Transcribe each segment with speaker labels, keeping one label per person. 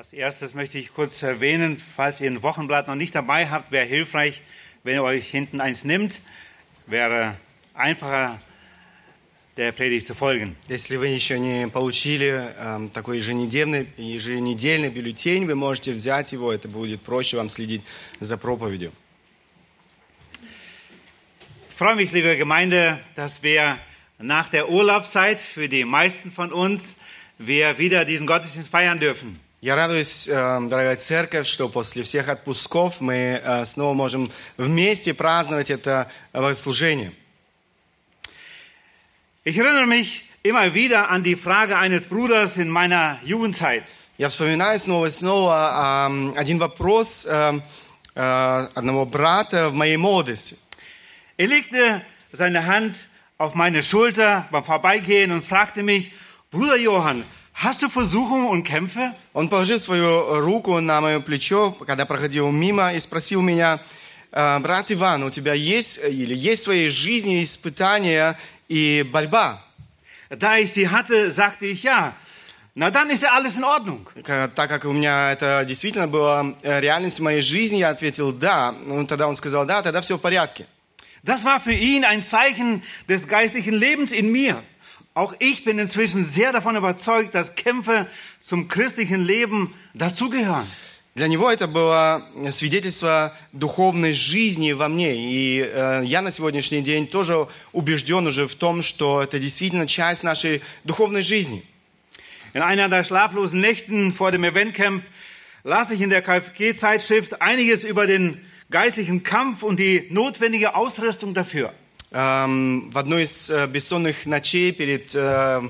Speaker 1: Als erstes möchte ich kurz erwähnen, falls ihr ein Wochenblatt noch nicht dabei habt, wäre hilfreich, wenn ihr euch hinten eins nimmt. Wäre einfacher, der Predigt zu folgen.
Speaker 2: Если вы еще не получили эм, такой еженедельный, еженедельный бюллетень, вы можете взять его, это будет проще вам следить за проповедью.
Speaker 1: Ich freue mich, liebe Gemeinde, dass wir nach der Urlaubszeit für die meisten von uns wir wieder diesen Gottesdienst feiern dürfen.
Speaker 2: Я радуюсь, эм, дорогая церковь, что после всех отпусков мы э, снова можем вместе праздновать это богослужение.
Speaker 1: Ich erinnere mich immer wieder an die Frage eines Bruders in meiner Jugendzeit.
Speaker 2: Я вспоминаю снова и снова эм, один вопрос эм, э, одного брата в моей молодости.
Speaker 1: Er legte seine Hand auf meine Schulter beim Vorbeigehen und fragte mich, Bruder Johann, hast du Versuchungen und Kämpfe?
Speaker 2: Он положил свою руку на мое плечо, когда проходил мимо, и спросил меня, «Э, брат Иван, у тебя есть э, или есть в твоей жизни испытания и борьба?
Speaker 1: Da ich sie hatte, sagte ich ja. Na dann ist ja alles in Ordnung.
Speaker 2: К- Так как у меня это действительно было э, реальностью моей жизни, я ответил «да». Ну, тогда он сказал «да, тогда все в порядке».
Speaker 1: Das war für ihn ein Zeichen des geistlichen Lebens in mir. Auch ich bin inzwischen sehr davon überzeugt, dass Kämpfe zum christlichen Leben dazugehören.
Speaker 2: Для него это было свидетельство духовной жизни во мне. И э, я на сегодняшний день тоже убежден уже в том, что это действительно часть нашей духовной жизни.
Speaker 1: In einer der schlaflosen Nächten vor dem Eventcamp las ich in der KfG-Zeitschrift einiges über den geistlichen Kampf und die notwendige Ausrüstung dafür.
Speaker 2: В одной из э, бессонных ночей перед э,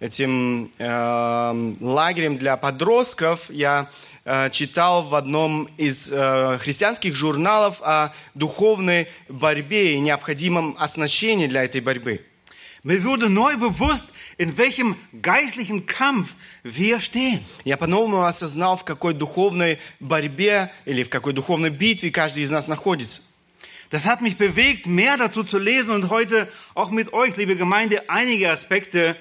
Speaker 2: этим эм, лагерем для подростков я э, читал в одном из христианских журналов о духовной борьбе и необходимом оснащении для этой борьбы.
Speaker 1: Mir wurde neu bewusst, in welchem geistlichen Kampf wir stehen.
Speaker 2: Я по-новому осознал, в какой духовной борьбе или в какой духовной битве каждый из нас находится.
Speaker 1: Das hat mich bewegt, mehr dazu zu lesen und heute auch mit euch, liebe Gemeinde, einige Aspekte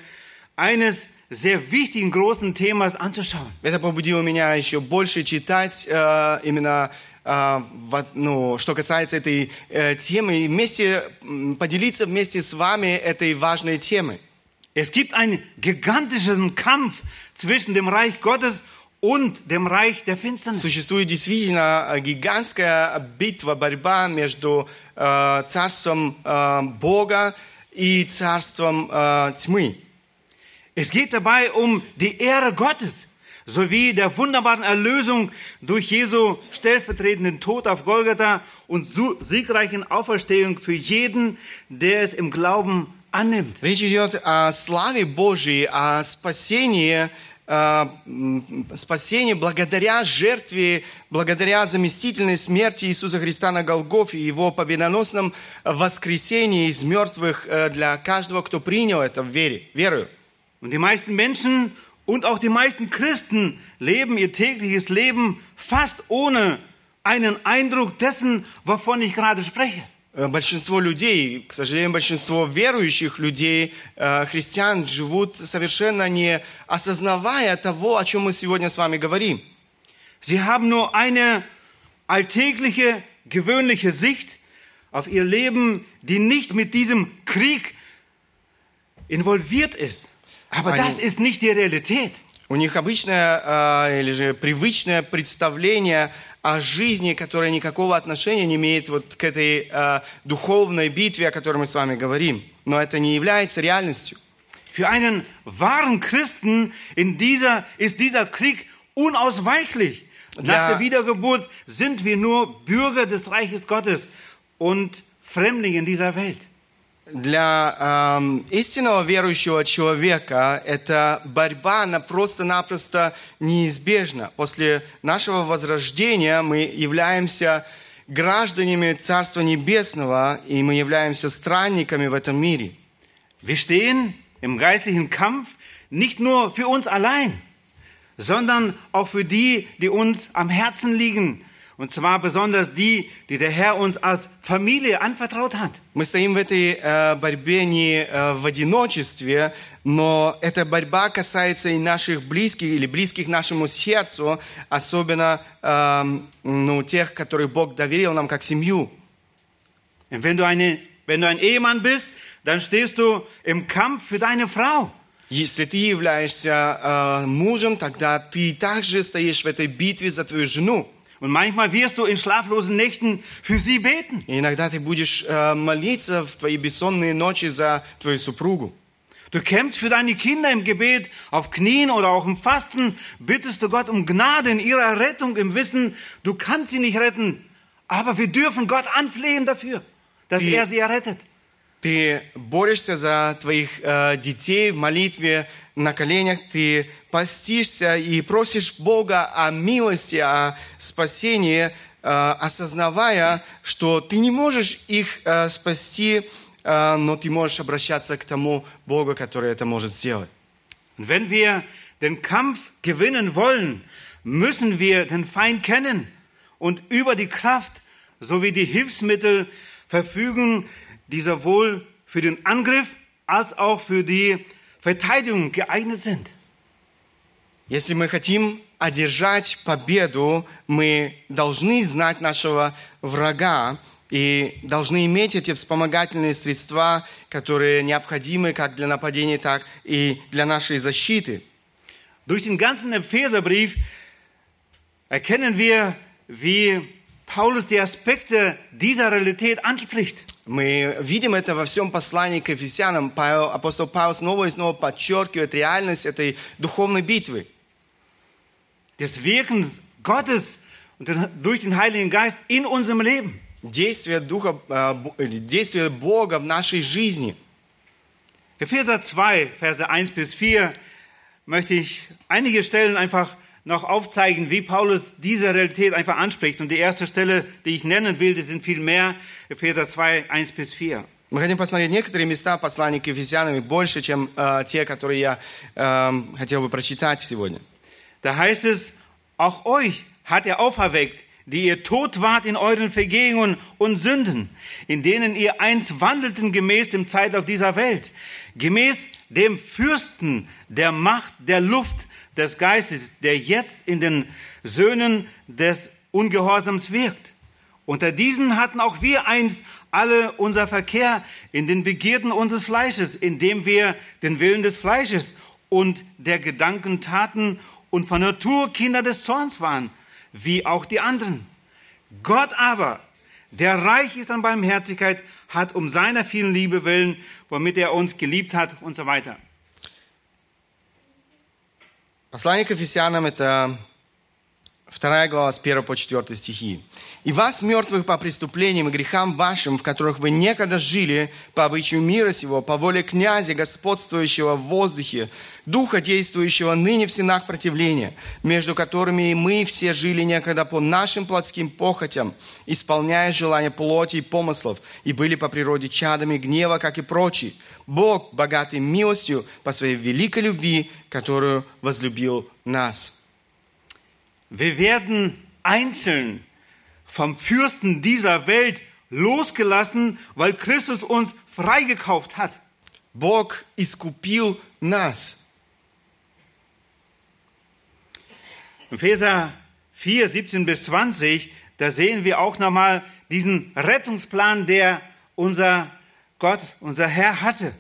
Speaker 1: eines sehr wichtigen großen Themas anzuschauen.
Speaker 2: Это побудило меня еще больше читать э, именно, э, во- ну, что касается этой э, темы, и вместе м, поделиться вместе с вами этой важной темой.
Speaker 1: Es gibt einen gigantischen Kampf zwischen dem Reich Gottes und dem Reich der Finsternis.
Speaker 2: Существует действительно э, гигантская битва, борьба между э, царством э, Бога и царством э, тьмы.
Speaker 1: Es geht dabei um die Ehre Gottes sowie der wunderbaren Erlösung durch Jesu stellvertretenden Tod auf Golgatha und su- siegreichen Auferstehung für jeden, der es im Glauben annimmt.
Speaker 2: Речь идет о славе Божьей, о спасении, э, м, спасении благодаря жертве, благодаря заместительной смерти Иисуса Христа на Голгофе и Его победоносном воскресении из мертвых э, для каждого, кто принял это в вере, верою.
Speaker 1: Und die meisten Menschen und auch die meisten Christen leben ihr tägliches Leben fast ohne einen Eindruck dessen, wovon ich gerade spreche.
Speaker 2: Э, Большинство людей, к сожалению, большинство верующих людей, э, христиан, живут совершенно не осознавая того, о чем мы сегодня с вами говорим.
Speaker 1: Sie haben nur eine alltägliche, gewöhnliche Sicht auf ihr Leben, die nicht mit diesem Krieg involviert ist. Aber
Speaker 2: Eine-
Speaker 1: das ist nicht die Realität.
Speaker 2: У них обычное э, или же привычное представление о жизни, которое никакого отношения не имеет вот к этой э, духовной битве, о которой мы с вами говорим. Но это не является реальностью.
Speaker 1: Für einen wahren Christen in dieser, ist dieser Krieg unausweichlich. Nach
Speaker 2: Ja.
Speaker 1: der Wiedergeburt sind wir nur Bürger des Reiches Gottes und Fremdlinge in dieser Welt.
Speaker 2: Для эм, истинного верующего человека эта борьба, она просто-напросто неизбежна. После нашего возрождения мы являемся гражданами Царства Небесного, и мы являемся странниками в этом мире.
Speaker 1: Wir stehen im geistlichen Kampf nicht nur für uns allein, sondern auch für die, die uns am Herzen liegen Und zwar besonders die, die der Herr uns als Familie anvertraut hat.
Speaker 2: Мы стоим в этой э, борьбе не э, в одиночестве, но эта борьба касается и наших близких или близких нашему сердцу, особенно э, ну, тех, которых Бог доверил нам как семью.
Speaker 1: Und wenn du, eine, wenn du ein Ehemann bist, dann stehst du im Kampf für deine Frau.
Speaker 2: Если ты являешься э, мужем, тогда ты также стоишь в этой битве за твою жену.
Speaker 1: Und manchmal wirst du in schlaflosen Nächten für sie beten.
Speaker 2: И иногда ты будешь э, молиться в твои бессонные ночи за твою супругу.
Speaker 1: Du kämpfst für deine Kinder im Gebet, auf Knien oder auch im Fasten, bittest du Gott um Gnade in ihrer Rettung, im Wissen, du kannst sie nicht retten, aber wir dürfen Gott anflehen dafür, dass
Speaker 2: Die-
Speaker 1: er sie errettet.
Speaker 2: Ты борешься за твоих э, детей в молитве на коленях, ты постишься и просишь Бога о милости, о спасении, э, осознавая, что ты не можешь их э, спасти, э, но ты можешь обращаться к тому Богу, который это может сделать.
Speaker 1: Wenn wir den Kampf gewinnen wollen, müssen wir den Feind kennen und über die Kraft sowie die Hilfsmittel verfügen, die sowohl für den Angriff als auch für die Verteidigung geeignet sind.
Speaker 2: Если мы хотим одержать победу, мы должны знать нашего врага и должны иметь эти вспомогательные средства, которые необходимы как для нападения, так и для нашей защиты.
Speaker 1: Durch den ganzen Epheserbrief erkennen wir, wie Paulus die Aspekte dieser Realität anspricht.
Speaker 2: Мы видим это во всем послании к Ефесянам. Павел, апостол Павел снова и снова подчеркивает реальность этой духовной битвы.
Speaker 1: Des Wirkens Gottes und den, durch den Heiligen Geist in unserem Leben.
Speaker 2: Действие, Духа, или действие Бога в нашей жизни.
Speaker 1: Epheser 2, Verse 1 bis 4 möchte ich einige Stellen einfach noch aufzeigen, wie Paulus diese Realität einfach anspricht. Und die erste Stelle, die ich nennen will, die sind viel mehr. Epheser 2, 1 bis 4.
Speaker 2: Мы хотим посмотреть некоторые места послания к Ефесянам, и больше, чем э, те, которые я эм, хотел бы прочитать сегодня.
Speaker 1: Da heißt es, auch euch hat er auferweckt, die ihr tot wart in euren Vergehungen und Sünden, in denen ihr einst wandelten gemäß dem Zeitlauf dieser Welt, gemäß dem Fürsten der Macht der Luft des Geistes, der jetzt in den Söhnen des Ungehorsams wirkt. Unter diesen hatten auch wir einst alle unser Verkehr in den Begierden unseres Fleisches, indem wir den Willen des Fleisches und der Gedanken taten und von Natur Kinder des Zorns waren, wie auch die anderen. Gott aber, der reich ist an Barmherzigkeit, hat um seiner vielen Liebe willen, womit er uns geliebt hat und so weiter.
Speaker 2: Послание к Ефесянам – это вторая глава с 1 по 4 стихи. «И вас, мертвых по преступлениям и грехам вашим, в которых вы некогда жили, по обычаю мира сего, по воле князя, господствующего в воздухе, духа, действующего ныне в стенах противления, между которыми и мы все жили некогда по нашим плотским похотям, исполняя желания плоти и помыслов, и были по природе чадами гнева, как и прочие. Бог, богатый милостью, по своей великой любви, которую возлюбил нас».
Speaker 1: Wir werden einzeln vom Fürsten dieser Welt losgelassen, weil Christus uns freigekauft hat.
Speaker 2: Бог искупил нас.
Speaker 1: In Epheser 4, 17 bis 20, da sehen wir auch nochmal diesen Rettungsplan, der unser Gott, unser Herr hatte.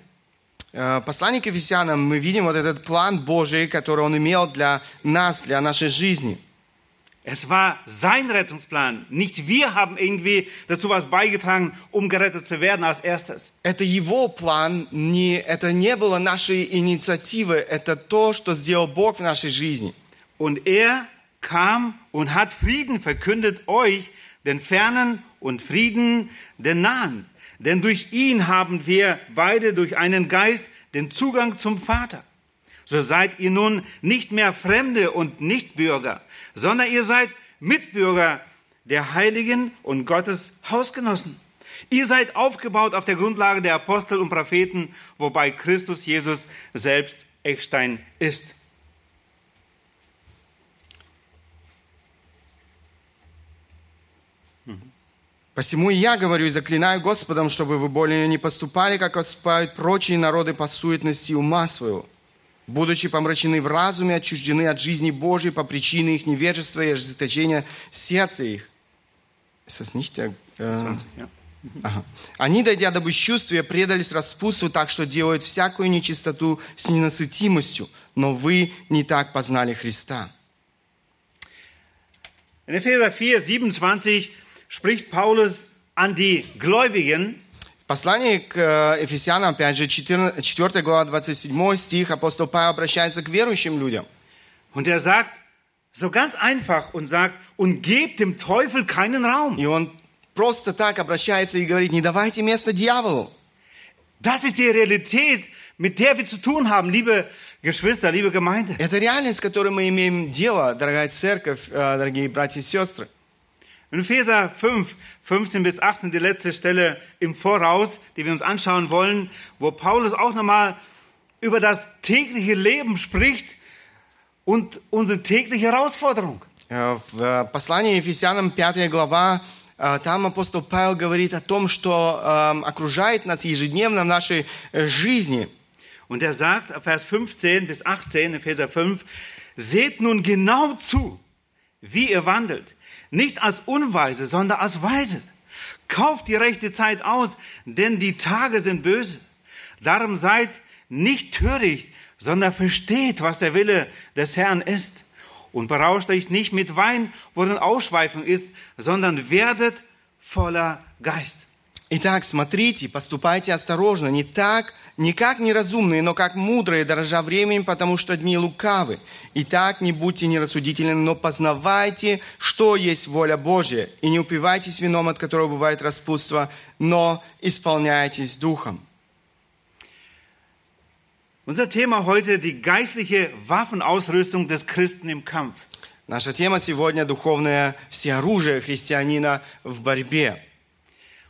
Speaker 2: Э, Послание к Ефесянам, мы видим вот этот план Божий, который Он имел для нас, для нашей жизни.
Speaker 1: Es war sein Rettungsplan. Nicht wir haben irgendwie dazu was beigetragen, um gerettet zu werden als erstes.
Speaker 2: Это Его план, не, это не было нашей инициативы, это то, что сделал Бог в нашей жизни.
Speaker 1: Und er kam und hat Frieden verkündet euch, den Fernen und Frieden den Nahen. Denn durch ihn haben wir beide durch einen Geist den Zugang zum Vater. So seid ihr nun nicht mehr Fremde und Nichtbürger, sondern ihr seid Mitbürger der Heiligen und Gottes Hausgenossen. Ihr seid aufgebaut auf der Grundlage der Apostel und Propheten, wobei Christus Jesus selbst Eckstein ist.
Speaker 2: Посему и я говорю и заклинаю Господом, чтобы вы более не поступали, как поступают прочие народы по суетности ума своего, будучи помрачены в разуме, отчуждены от жизни Божьей по причине их невежества и ожесточения сердца их. Ist das nicht der,
Speaker 1: 20, ja.
Speaker 2: Ага. Они, дойдя до бесчувствия, предались распутству так, что делают всякую нечистоту с ненасытимостью. Но вы не так познали Христа.
Speaker 1: In Epheser 4, 27 spricht Paulus an die Gläubigen
Speaker 2: В послании к э, Ефесянам, опять же, 4, 4 глава, 27 стих, апостол Павел обращается к верующим людям.
Speaker 1: und er sagt so ganz einfach und sagt, und gebt dem Teufel keinen Raum.
Speaker 2: И он просто так обращается и говорит, не давайте место дьяволу.
Speaker 1: Das ist die Realität, mit der wir zu tun haben, liebe Geschwister, liebe Gemeinde.
Speaker 2: Это реальность, с которой мы имеем дело, дорогая церковь, э, дорогие братья и сестры.
Speaker 1: In Epheser 5, 15 bis 18, die letzte Stelle im Voraus, die wir uns anschauen wollen, wo Paulus auch nochmal über das tägliche Leben spricht und unsere tägliche Herausforderung.
Speaker 2: Э, В э, послании Ефесянам 5 глава, э, там апостол Павел говорит о том, что э, окружает нас ежедневно в нашей э, жизни.
Speaker 1: Und er sagt, Vers 15 bis 18, Epheser 5, seht nun genau zu, wie ihr wandelt. Nicht als Unweise, sondern als Weise. Kauft die rechte Zeit aus, denn die Tage sind böse. Darum seid nicht töricht, sondern versteht, was der Wille des Herrn ist. Und berauscht euch nicht mit Wein, worin Ausschweifung ist, sondern werdet voller Geist.
Speaker 2: Итак, смотрите, поступайте осторожно, не так, не как неразумные, но как мудрые, дорожа временем, потому что дни лукавы. Итак, не будьте нерассудительны, но познавайте, что есть воля Божья, и не упивайтесь вином, от которого бывает распутство, но исполняйтесь духом.
Speaker 1: Unser Thema heute, die geistliche Waffenausrüstung des Christen im Kampf.
Speaker 2: Наша тема сегодня – духовное всеоружие христианина в борьбе.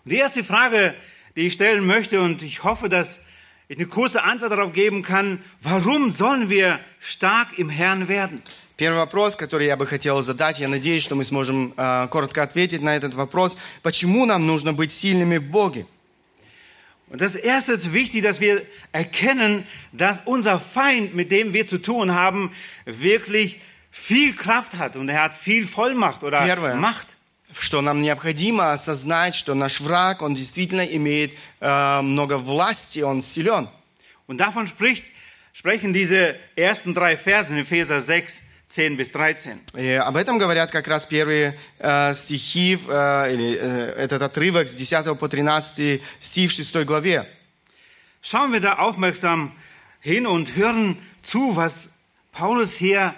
Speaker 1: Die erste Frage, die ich stellen möchte, und ich hoffe, dass ich eine kurze Antwort darauf geben kann, warum sollen wir stark im Herrn werden?
Speaker 2: Первый вопрос, который я бы хотел задать, я надеюсь, что мы сможем э, коротко ответить на этот вопрос. Почему нам нужно быть сильными в Боге?
Speaker 1: Und das erste ist wichtig, dass wir erkennen, dass unser Feind, mit dem wir zu tun haben, wirklich viel Kraft hat und er hat viel Vollmacht oder
Speaker 2: Первое.
Speaker 1: Macht.
Speaker 2: Что нам необходимо осознать, что наш враг, он действительно имеет э, много власти, он силен.
Speaker 1: Und davon spricht, sprechen diese ersten drei Verse in Epheser 6, 10 bis 13.
Speaker 2: И об этом говорят как раз первые э, стихи, э, или э, этот отрывок с 10 по 13 стих в 6 главе.
Speaker 1: Schauen wir da aufmerksam hin und hören zu, was Paulus hier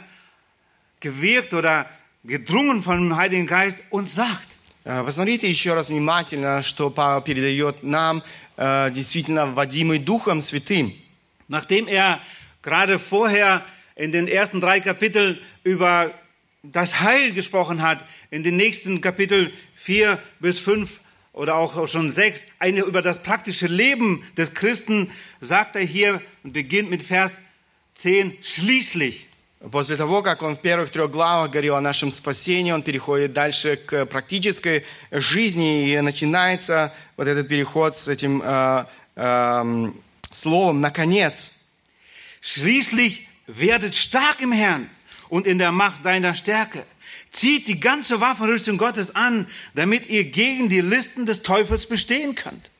Speaker 1: gewirkt oder gedrungen von dem Heiligen Geist uns sagt.
Speaker 2: Э, Посмотрите еще раз внимательно, что Павел передает нам, э, действительно водимый Духом Святым.
Speaker 1: Nachdem er gerade vorher in den ersten drei Kapiteln über das Heil gesprochen hat, in den nächsten Kapitel 4 bis 5 oder auch schon 6, eine über das praktische Leben des Christen, sagt er hier und beginnt mit Vers 10, schließlich.
Speaker 2: После того, как он в первых трех главах говорил о нашем спасении, он переходит дальше к практической жизни, и начинается вот этот переход с этим э, эм, словом «наконец».
Speaker 1: Schließlich werdet stark im Herrn und in der Macht seiner Stärke. Zieht die ganze Waffenrüstung Gottes an, damit ihr gegen die Listen des Teufels bestehen könnt.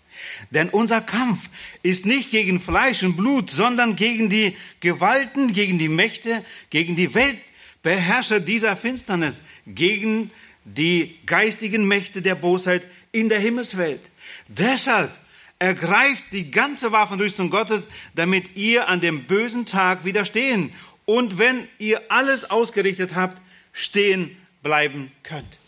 Speaker 1: Denn unser Kampf ist nicht gegen Fleisch und Blut, sondern gegen die Gewalten, gegen die Mächte, gegen die Weltbeherrscher dieser Finsternis, gegen die geistigen Mächte der Bosheit in der Himmelswelt. Deshalb ergreift die ganze Waffenrüstung Gottes, damit ihr an dem bösen Tag widerstehen und wenn ihr alles ausgerichtet habt, stehen bleiben könnt.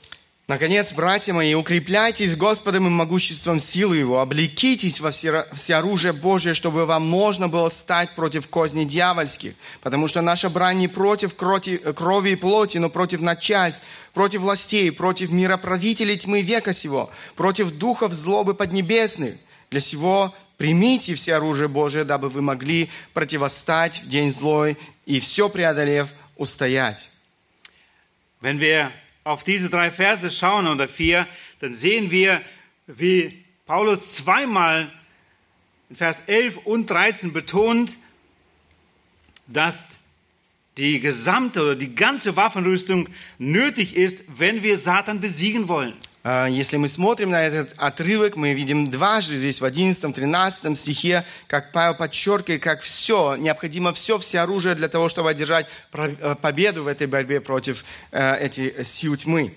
Speaker 2: Наконец, братья мои, укрепляйтесь Господом и могуществом силы Его, облекитесь во все, всеоружие Божие, чтобы вам можно было стать против козней дьявольских, потому что наша брань не против крови и плоти, но против начальств, против властей, против мироправителей тьмы века сего, против духов злобы поднебесных. Для сего примите все оружие Божие, дабы вы могли противостать в день злой и все преодолев устоять.
Speaker 1: Wenn wir auf diese drei Verse schauen oder vier, dann sehen wir, wie Paulus zweimal in Vers 11 und 13 betont, dass die gesamte oder die ganze Waffenrüstung nötig ist, wenn wir Satan besiegen wollen.
Speaker 2: А, Если мы смотрим на этот отрывок, мы видим дважды здесь в 11-13 стихе, как Павел подчеркивает, как все, необходимо все, все оружие для того, чтобы одержать э, победу в этой борьбе против э, этих сил тьмы.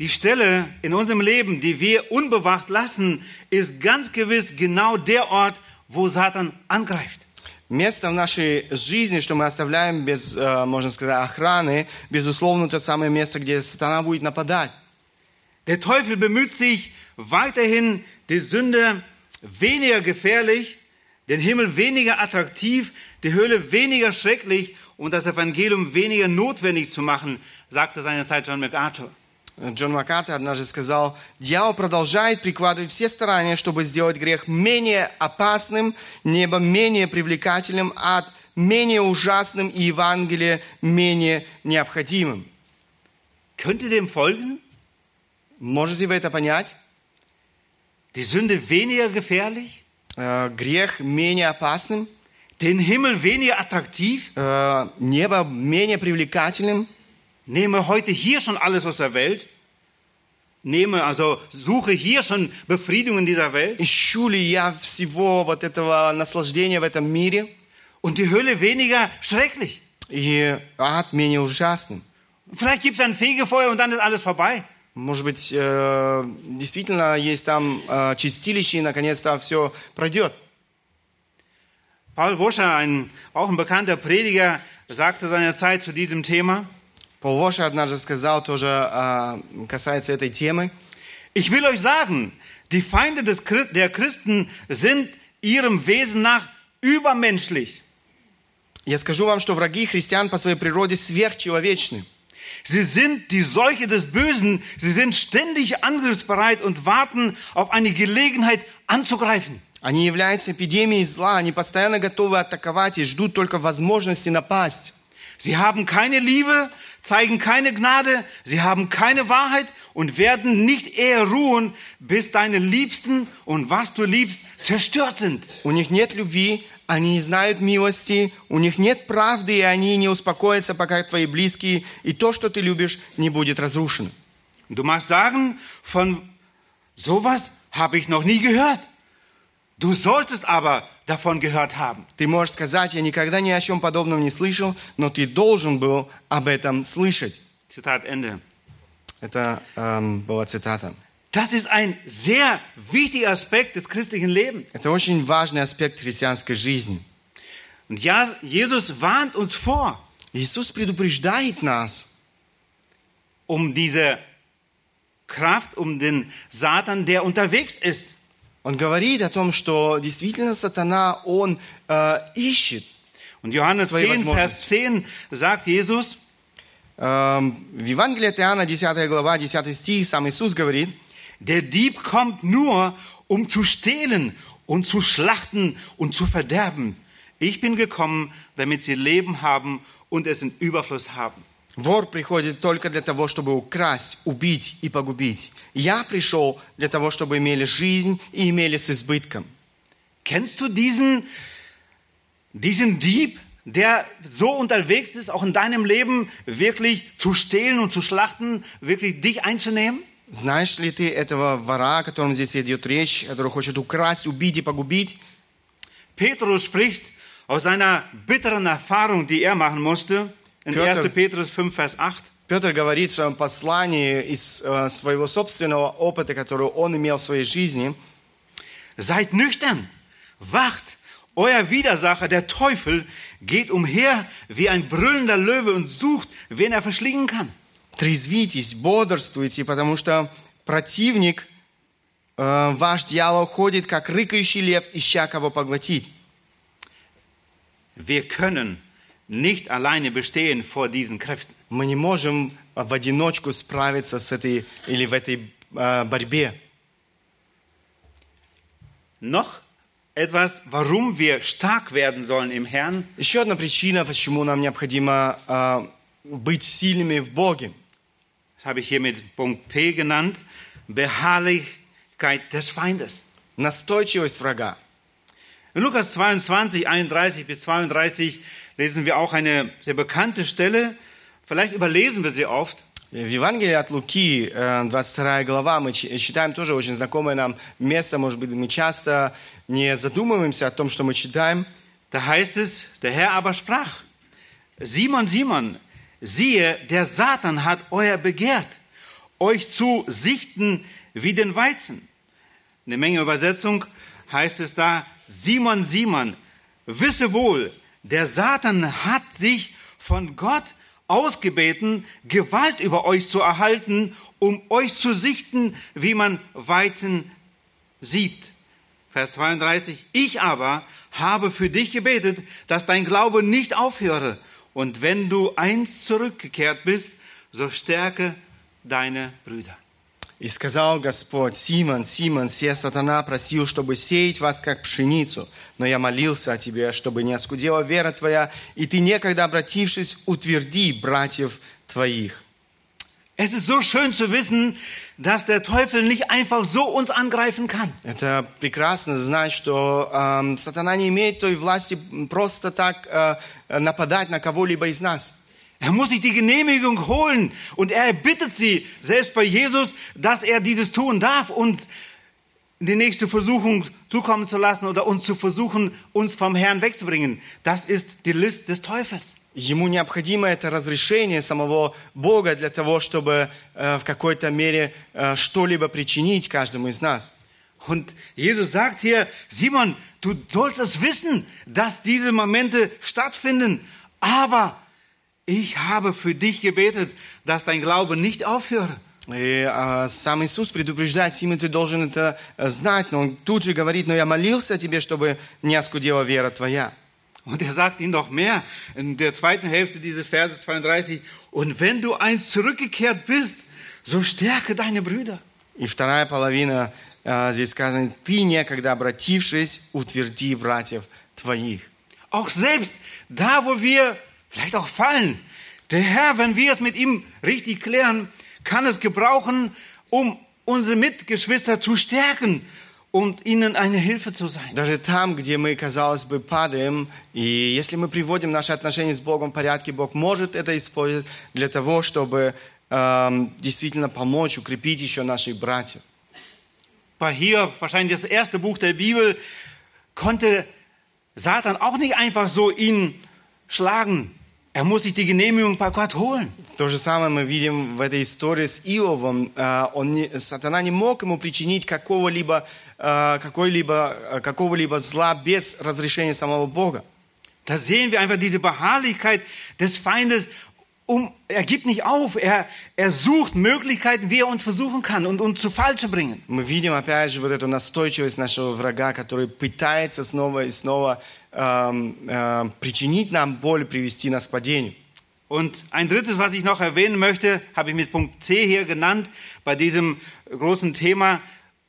Speaker 1: Die Stelle in unserem Leben, die wir unbewacht lassen, ist ganz gewiss genau der Ort, wo Satan angreift.
Speaker 2: Место в нашей жизни, что мы оставляем без, э, можно сказать, охраны, безусловно, то самое место, где сатана будет нападать.
Speaker 1: Der Teufel bemüht sich weiterhin, die Sünde weniger gefährlich, den Himmel weniger attraktiv, die Hölle weniger schrecklich und das Evangelium weniger notwendig zu machen, sagte seinerzeit John MacArthur.
Speaker 2: Джон Маккартер однажды сказал, дьявол продолжает прикладывать все старания, чтобы сделать грех менее опасным, небо менее привлекательным, ад менее ужасным и Евангелие менее необходимым.
Speaker 1: Könnt ihr dem folgen?
Speaker 2: Можете вы это понять?
Speaker 1: Die Sünde weniger gefährlich,
Speaker 2: Э, Грех менее опасным,
Speaker 1: den Himmel weniger attraktiv.
Speaker 2: э, небо менее привлекательным.
Speaker 1: Nehme heute hier schon alles aus der Welt. Nehme, also suche hier schon Befriedigung in dieser Welt.
Speaker 2: Ищу ли я всего вот этого наслаждения в этом мире?
Speaker 1: Und die Hölle weniger schrecklich.
Speaker 2: И ад менее ужасным.
Speaker 1: Vielleicht gibt es ein Fegefeuer und dann ist alles vorbei.
Speaker 2: Может быть, э, действительно есть там э, чистилище, и наконец-то все пройдет.
Speaker 1: Paul Woscher, ein, auch ein bekannter Prediger, sagte seinerzeit zu diesem Thema,
Speaker 2: Пол Воша однажды сказал, тоже э, касается этой темы.
Speaker 1: ich will euch sagen, die Feinde des, Chri- der Christen sind ihrem Wesen nach übermenschlich.
Speaker 2: Я скажу вам, что враги христиан по своей природе сверхчеловечны.
Speaker 1: Sie sind die Seuche des Bösen, sie sind ständig angriffsbereit und warten auf eine Gelegenheit anzugreifen.
Speaker 2: Они являются эпидемией зла, они постоянно готовы атаковать и ждут только возможности напасть.
Speaker 1: Sie haben keine Liebe, zeigen keine Gnade, sie haben keine Wahrheit und werden nicht eher ruhen, bis deine Liebsten und was du liebst zerstört sind.
Speaker 2: У них нет любви, они не знают милости, у них нет правды, и они не успокоятся, пока твои близкие и то, что ты любишь, не будет разрушено.
Speaker 1: Du magst sagen, von sowas habe ich noch nie gehört. Du solltest aber davon gehört haben.
Speaker 2: Ты можешь сказать, я никогда ни о чем подобном не слышал, но ты должен был об этом слышать.
Speaker 1: Zitat Ende.
Speaker 2: Это эм, была цитата.
Speaker 1: Das ist ein sehr wichtiger Aspekt des christlichen Lebens.
Speaker 2: Это очень важный аспект христианской жизни.
Speaker 1: Und ja, Jesus warnt uns vor,
Speaker 2: Иисус предупреждает нас
Speaker 1: um diese Kraft, um den Satan, der unterwegs ist.
Speaker 2: Он говорит о том, что действительно сатана, он э, ищет.
Speaker 1: Und Johannes
Speaker 2: Свои
Speaker 1: 10, Vers 10 sagt Jesus,
Speaker 2: Эм, в Евангелии от Иоанна, 10 глава, 10 стих, сам Иисус говорит,
Speaker 1: der Dieb kommt nur, um zu stehlen und zu schlachten und zu verderben. Ich bin gekommen, damit sie Leben haben und es in Überfluss haben.
Speaker 2: вор приходит только для того, чтобы украсть, убить и погубить. Я пришел для того, чтобы имели жизнь и имели с избытком.
Speaker 1: Kennst du diesen, diesen Dieb, der so unterwegs ist, auch in deinem Leben wirklich zu stehlen und zu schlachten, wirklich dich einzunehmen?
Speaker 2: Знаешь ли ты этого вора, о котором здесь идет речь, который хочет украсть, убить и погубить?
Speaker 1: Petrus spricht aus seiner bitteren Erfahrung, die er machen musste, in
Speaker 2: Peter-
Speaker 1: 1. Petrus 5, Vers 8.
Speaker 2: Петр говорит в своем послании из э, своего собственного опыта, который он имел в своей жизни,
Speaker 1: Seid nüchtern, wacht. Euer Widersacher, der Teufel, geht umher wie ein brüllender Löwe und sucht, wen er verschlingen kann.
Speaker 2: Трезвитесь, бодрствуйте, потому что противник, э, ваш дьявол, ходит, как рыкающий лев, ища кого поглотить.
Speaker 1: Wir können nicht alleine bestehen vor diesen Kräften.
Speaker 2: Мы не можем в одиночку справиться с этой или в этой э, борьбе.
Speaker 1: Noch etwas, warum wir stark werden sollen im Herrn.
Speaker 2: Еще одна причина, почему нам необходимо э, быть сильными в Боге.
Speaker 1: Das habe ich hier mit Punkt P genannt. Beharrlichkeit des Feindes.
Speaker 2: Настойчивость врага.
Speaker 1: In Lukas 22, 31 bis 32 lesen wir auch eine sehr bekannte Stelle. Vielleicht überlesen wir sie oft.
Speaker 2: В Евангелии от Луки, э, 22 глава, мы чи- читаем тоже очень знакомое нам место. Может быть, мы часто не задумываемся о том, что мы читаем.
Speaker 1: Da heißt es, der Herr aber sprach, Simon, Simon, siehe, der Satan hat euer begehrt, euch zu sichten wie den Weizen. In der Menge Übersetzung heißt es da, Simon, Simon, wisse wohl, der Satan hat sich von Gott ausgebeten, Gewalt über euch zu erhalten, um euch zu sichten, wie man Weizen siebt. Vers 32, ich aber habe für dich gebetet, dass dein Glaube nicht aufhöre. Und wenn du eins zurückgekehrt bist, so stärke deine Brüder.
Speaker 2: И сказал Господь, Симон, Симон, се сатана просил, чтобы сеять вас, как пшеницу. Но я молился о тебе, чтобы не оскудела вера твоя, и ты, некогда обратившись, утверди братьев твоих.
Speaker 1: Es ist so schön zu wissen, dass der Teufel nicht einfach so uns angreifen kann.
Speaker 2: Это прекрасно знать, что эм, сатана не имеет той власти просто так э, нападать на кого-либо из нас.
Speaker 1: Er muss sich die Genehmigung holen und er bittet sie, selbst bei Jesus, dass er dieses tun darf, uns die nächste Versuchung zukommen zu lassen oder uns zu versuchen, uns vom Herrn wegzubringen. Das ist die List des Teufels.
Speaker 2: Ему необходимо это разрешение самого Бога для того, чтобы э, в какой-то мере э, что-либо причинить каждому из нас.
Speaker 1: Und Jesus sagt hier, Simon, du sollst es wissen, dass diese Momente stattfinden, aber ich habe für dich gebetet, dass dein Glaube nicht aufhöre.
Speaker 2: И а, сам Иисус предупреждает, Симон, ты должен это э, знать, но он тут же говорит, но я молился о тебе, чтобы не оскудела вера твоя.
Speaker 1: Und er sagt ihnen noch mehr in der zweiten Hälfte dieses Verses 32, und wenn du eins zurückgekehrt bist, so stärke deine Brüder.
Speaker 2: И вторая половина а, здесь сказано, ты, некогда обратившись, утверди братьев твоих.
Speaker 1: Auch selbst da, wo wir vielleicht auch fallen, der Herr, wenn wir es mit ihm richtig klären, kann es gebrauchen, um unsere Mitgeschwister zu stärken und ihnen eine Hilfe zu sein.
Speaker 2: Даже там, где мы, казалось бы, падаем, и если мы приводим наши отношения с Богом в порядке, Бог может это использовать для того, чтобы эм, действительно помочь, укрепить еще наших братьев.
Speaker 1: Bei Hiob, wahrscheinlich das erste Buch der Bibel, konnte Satan auch nicht einfach so ihn schlagen. Er muss sich die Genehmigung bei Gott holen.
Speaker 2: То же самое мы видим в этой истории с Иовом. Э, Он не- сатана не мог ему причинить какого-либо, э, какой-либо, э, какого-либо зла без разрешения самого Бога.
Speaker 1: Da sehen wir einfach diese Beharrlichkeit des Feindes. Um, er gibt nicht auf. Er, er sucht Möglichkeiten, wie er uns versuchen kann und uns zu Fall zu bringen.
Speaker 2: Мы видим опять же вот эту настойчивость нашего врага, который пытается снова и снова причинить нам боль, привести нас к падению.
Speaker 1: Und ein drittes, was ich noch erwähnen möchte, habe ich mit Punkt C hier genannt, bei diesem großen Thema,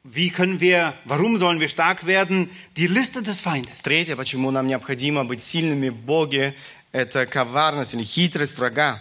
Speaker 1: wie können wir, warum sollen wir stark werden? Die Liste des Feindes.
Speaker 2: Третье, почему нам необходимо быть сильными в Боге, это коварность или хитрость врага.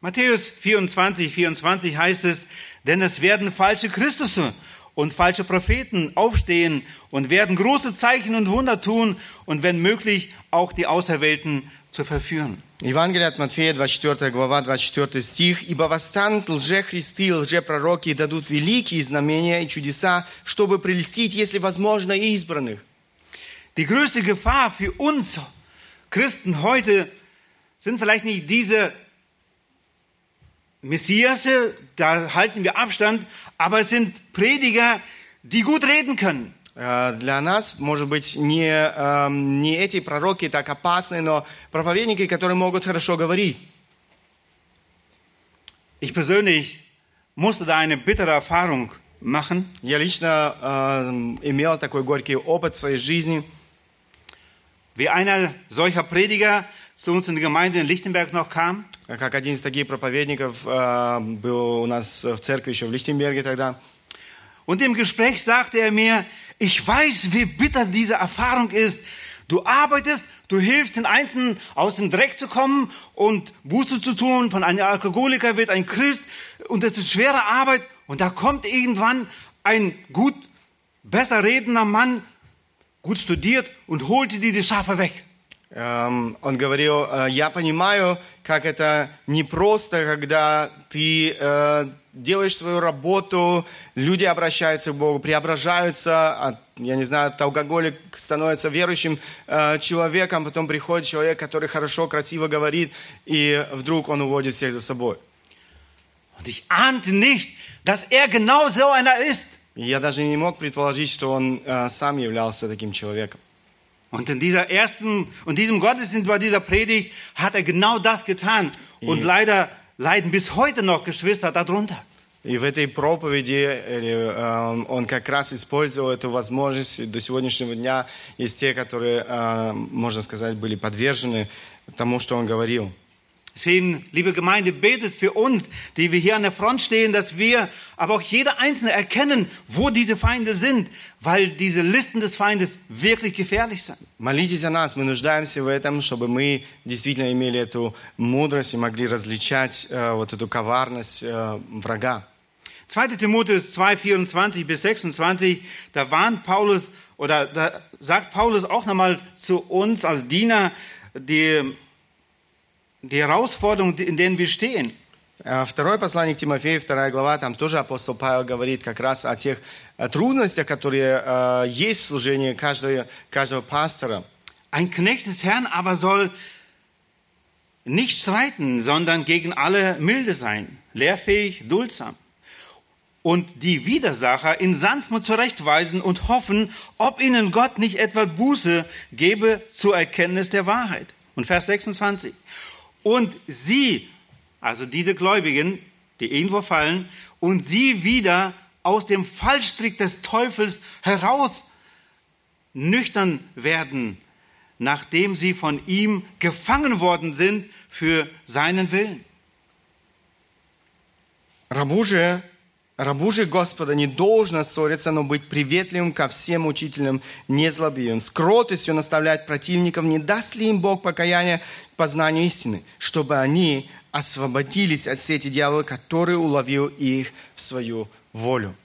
Speaker 1: Matthäus 24, 24 heißt es, denn es werden falsche Christusse und falsche Propheten aufstehen und werden große Zeichen und Wunder tun und wenn möglich auch die Auserwählten zu verführen.
Speaker 2: Евангелие от Матфея, 24 глава, 24 стих. «Ибо восстанут лжехристы и лжепророки и дадут великие знамения и чудеса, чтобы прелестить, если возможно, избранных».
Speaker 1: Die größte Gefahr für uns Christen heute sind vielleicht nicht diese Messiasse, da halten wir Abstand, aber es sind Prediger, die gut reden können.
Speaker 2: Э, Для нас, может быть, не, эм, не эти пророки так опасны, но проповедники, которые могут хорошо говорить.
Speaker 1: Ich persönlich musste da eine bittere Erfahrung machen.
Speaker 2: Я лично эм, имел такой горький опыт в своей жизни.
Speaker 1: Wie einer solcher Prediger zu uns in die Gemeinde in Lichtenberg noch kam.
Speaker 2: Как один из таких проповедников э, был у нас в церкви еще в Лихтенберге тогда.
Speaker 1: Und im Gespräch sagte er mir, ich weiß, wie bitter diese Erfahrung ist. Du arbeitest, du Du hilfst den Einzelnen aus dem Dreck zu kommen und Buße zu tun. Von einem Alkoholiker wird ein Christ und das ist schwere Arbeit. Und da kommt irgendwann ein gut, besser redender Mann, gut studiert und holt dir die Schafe weg.
Speaker 2: Эм, Он говорил, «Э, я понимаю, как это непросто, когда ты э, делаешь свою работу, люди обращаются к Богу, преображаются, от, я не знаю, от алкоголик становится верующим э, человеком, потом приходит человек, который хорошо, красиво говорит, и вдруг он уводит всех за собой.
Speaker 1: Nicht, er genau so
Speaker 2: я даже не мог предположить, что он э, сам являлся таким человеком.
Speaker 1: Und in dieser ersten, und diesem Gottesdienst bei dieser Predigt hat er genau das getan. Und
Speaker 2: Ja.
Speaker 1: leider leiden bis heute noch Geschwister darunter.
Speaker 2: И в этой проповеди э, он как раз использовал эту возможность. И До сегодняшнего дня есть те, которые, э, можно сказать, были подвержены тому, что он говорил.
Speaker 1: Deswegen, liebe Gemeinde, betet für uns, die wir hier an der Front stehen, dass wir, aber auch jeder Einzelne erkennen, wo diese Feinde sind, weil diese Listen des Feindes wirklich gefährlich sind.
Speaker 2: Молитесь о нас, мы нуждаемся в этом, чтобы мы действительно имели эту мудрость и могли различать э, вот эту коварность э, врага.
Speaker 1: 2. Timotheus 2, 24 bis 26, da warnt Paulus, oder da sagt Paulus auch nochmal zu uns als Diener die, die Herausforderung, in denen wir stehen.
Speaker 2: Э, Второе послание к Тимофею, вторая глава, там тоже апостол Павел говорит как раз о тех э, трудностях, которые э, есть в служении каждого, каждого пастора.
Speaker 1: Ein Knecht des Herrn aber soll nicht streiten, sondern gegen alle milde sein, lehrfähig, duldsam. Und die Widersacher in Sanftmut zurechtweisen und hoffen, ob ihnen Gott nicht etwa Buße gebe zur Erkenntnis der Wahrheit. Und Vers 26. und sie, also diese Gläubigen, die irgendwo fallen, und sie wieder aus dem Fallstrick des Teufels heraus nüchtern werden, nachdem sie von ihm gefangen worden sind für seinen Willen.
Speaker 2: Ramoje рабу же Господа не должно ссориться, но быть приветливым ко всем учителям, незлобивым, с кротостью наставлять противников, не даст ли им Бог покаяния к познанию истины, чтобы они освободились от сети дьявола, который уловил их в свою волю.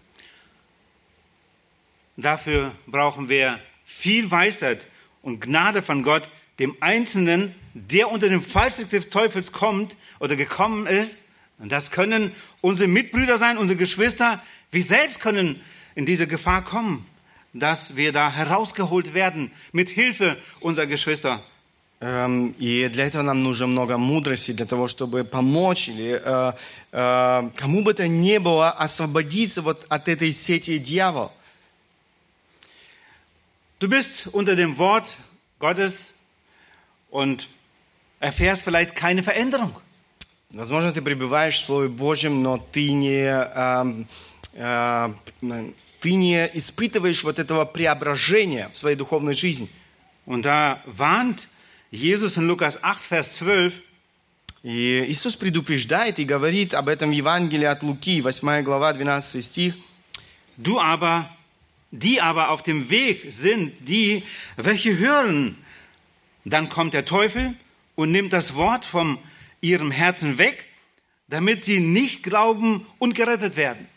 Speaker 1: Dafür brauchen wir viel Weisheit und Gnade von Gott, dem Einzelnen, der unter dem Fallstrick des Teufels kommt oder gekommen ist. Und das können unsere Mitbrüder sein, unsere Geschwister. Wir selbst können in diese Gefahr kommen, dass wir da herausgeholt werden mit Hilfe unserer Geschwister.
Speaker 2: Эм, И для этого нам нужно много мудрости, для того, чтобы помочь или э, э, кому бы то ни было освободиться вот от этой сети дьявола.
Speaker 1: Du bist unter dem Wort Gottes und erfährst vielleicht keine Veränderung.
Speaker 2: Возможно, ты пребываешь в Слове Божьем, но ты не, эм, э, ты не испытываешь вот этого преображения в своей духовной жизни.
Speaker 1: Und da warnt Jesus in Lukas 8, Vers 12,
Speaker 2: И Иисус предупреждает и говорит об этом в Евангелии от Луки, 8 глава, 12 стих.
Speaker 1: Du aber, die aber auf dem Weg sind, die, welche hören, dann kommt der Teufel und nimmt das Wort von ihrem Herzen weg, damit sie nicht glauben und gerettet werden.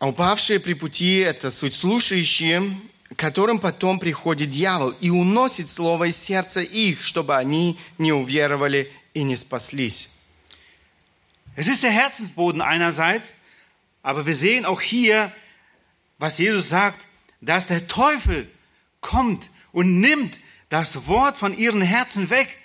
Speaker 2: А упавшие при пути – это суть слушающие, к которым потом приходит дьявол и уносит слово из сердца их, чтобы они не уверовали и не спаслись.
Speaker 1: Es ist der Herzensboden einerseits, aber wir sehen auch hier, was Jesus sagt, dass der Teufel kommt und nimmt das Wort von ihren Herzen weg,